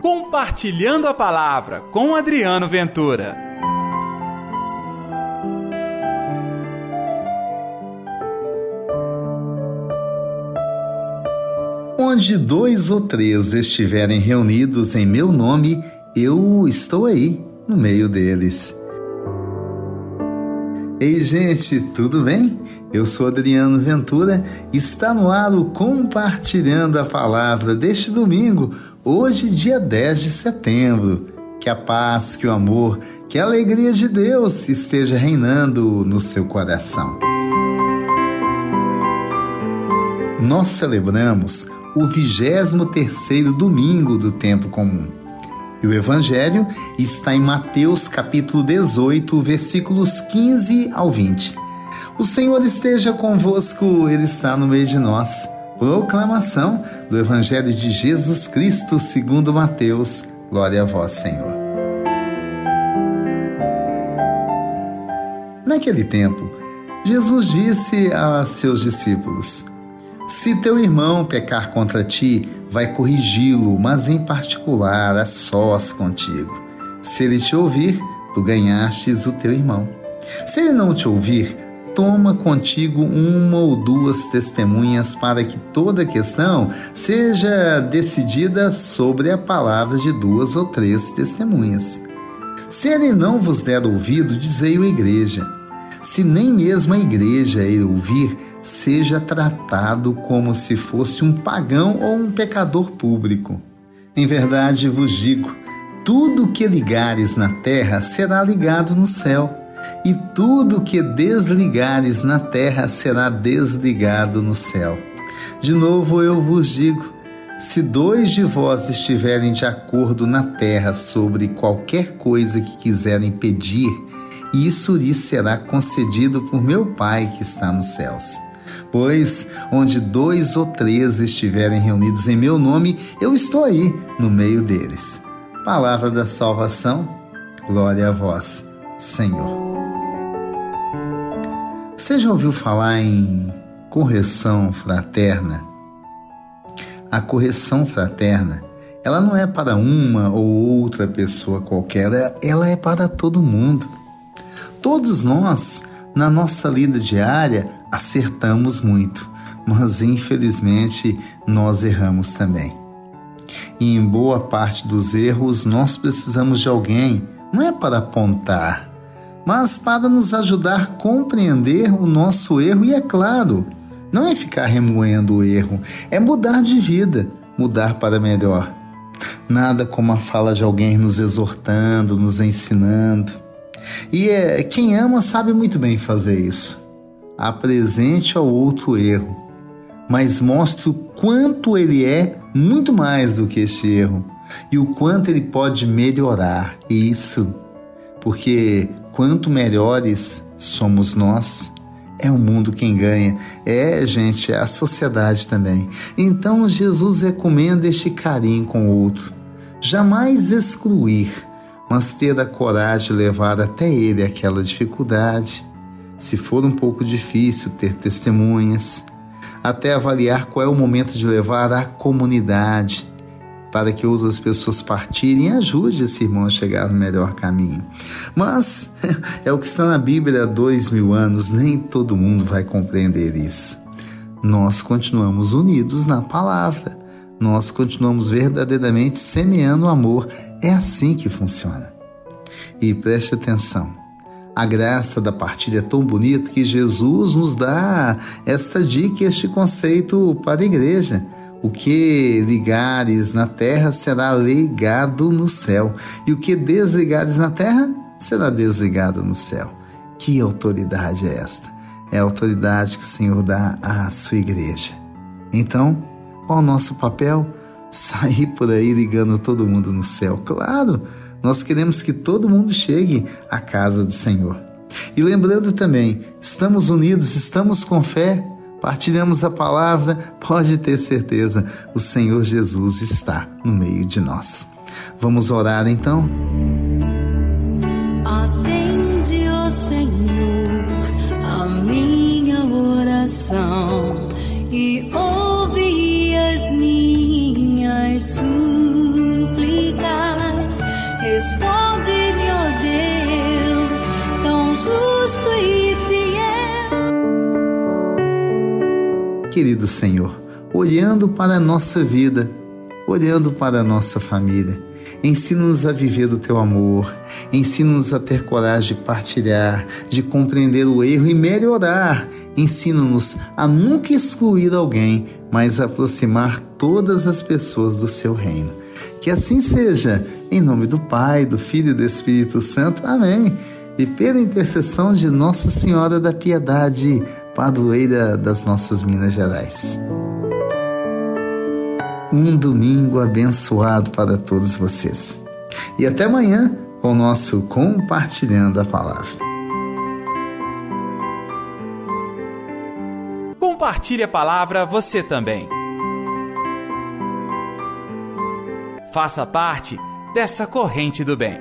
Compartilhando a Palavra com Adriano Ventura. Onde dois ou três estiverem reunidos em meu nome, eu estou aí, no meio deles. Ei, gente, tudo bem? Eu sou Adriano Ventura. Está no ar o Compartilhando a Palavra deste domingo, hoje, dia 10 de setembro. Que a paz, que o amor, que a alegria de Deus esteja reinando no seu coração. Nós celebramos o 23 domingo do tempo comum. E o Evangelho está em Mateus capítulo 18, versículos 15 ao 20. O Senhor esteja convosco, Ele está no meio de nós. Proclamação do Evangelho de Jesus Cristo segundo Mateus. Glória a vós, Senhor. Naquele tempo, Jesus disse a seus discípulos: se teu irmão pecar contra ti, vai corrigi-lo, mas em particular a sós contigo. Se ele te ouvir, tu ganhastes o teu irmão. Se ele não te ouvir, toma contigo uma ou duas testemunhas para que toda questão seja decidida sobre a palavra de duas ou três testemunhas. Se ele não vos der ouvido, dizei-o igreja. Se nem mesmo a igreja ele ouvir, seja tratado como se fosse um pagão ou um pecador público. Em verdade vos digo: tudo que ligares na terra será ligado no céu, e tudo que desligares na terra será desligado no céu. De novo eu vos digo: se dois de vós estiverem de acordo na terra sobre qualquer coisa que quiserem pedir, isso lhes será concedido por meu Pai que está nos céus. Pois onde dois ou três estiverem reunidos em meu nome, eu estou aí no meio deles. Palavra da salvação, glória a vós, Senhor. Você já ouviu falar em correção fraterna? A correção fraterna, ela não é para uma ou outra pessoa qualquer, ela é para todo mundo. Todos nós, na nossa lida diária, acertamos muito, mas infelizmente nós erramos também. E em boa parte dos erros, nós precisamos de alguém, não é para apontar, mas para nos ajudar a compreender o nosso erro e, é claro, não é ficar remoendo o erro, é mudar de vida, mudar para melhor. Nada como a fala de alguém nos exortando, nos ensinando. E é, quem ama sabe muito bem fazer isso apresente ao outro erro, mas mostre o quanto ele é muito mais do que este erro e o quanto ele pode melhorar isso. Porque quanto melhores somos nós, é o mundo quem ganha. É, gente, é a sociedade também. Então Jesus recomenda este carinho com o outro. Jamais excluir, mas ter a coragem de levar até ele aquela dificuldade se for um pouco difícil, ter testemunhas, até avaliar qual é o momento de levar à comunidade para que outras pessoas partirem e ajude esse irmão a chegar no melhor caminho. Mas é o que está na Bíblia há dois mil anos, nem todo mundo vai compreender isso. Nós continuamos unidos na palavra, nós continuamos verdadeiramente semeando o amor. É assim que funciona. E preste atenção a graça da partilha é tão bonita que Jesus nos dá esta dica, este conceito para a igreja. O que ligares na terra será ligado no céu, e o que desligares na terra será desligado no céu. Que autoridade é esta? É a autoridade que o Senhor dá à sua igreja. Então, qual o nosso papel? Sair por aí ligando todo mundo no céu. Claro, nós queremos que todo mundo chegue à casa do Senhor. E lembrando também, estamos unidos, estamos com fé, partilhamos a palavra, pode ter certeza, o Senhor Jesus está no meio de nós. Vamos orar então? Atende, ó Senhor, a minha oração e ouve as minhas súplicas querido Senhor, olhando para a nossa vida, olhando para a nossa família. Ensina-nos a viver do teu amor, ensina-nos a ter coragem de partilhar, de compreender o erro e melhorar. Ensina-nos a nunca excluir alguém, mas aproximar todas as pessoas do seu reino. Que assim seja, em nome do Pai, do Filho e do Espírito Santo. Amém. E pela intercessão de Nossa Senhora da Piedade, padroeira das nossas Minas Gerais. Um domingo abençoado para todos vocês. E até amanhã com o nosso Compartilhando a Palavra. Compartilhe a palavra você também. Faça parte dessa corrente do bem.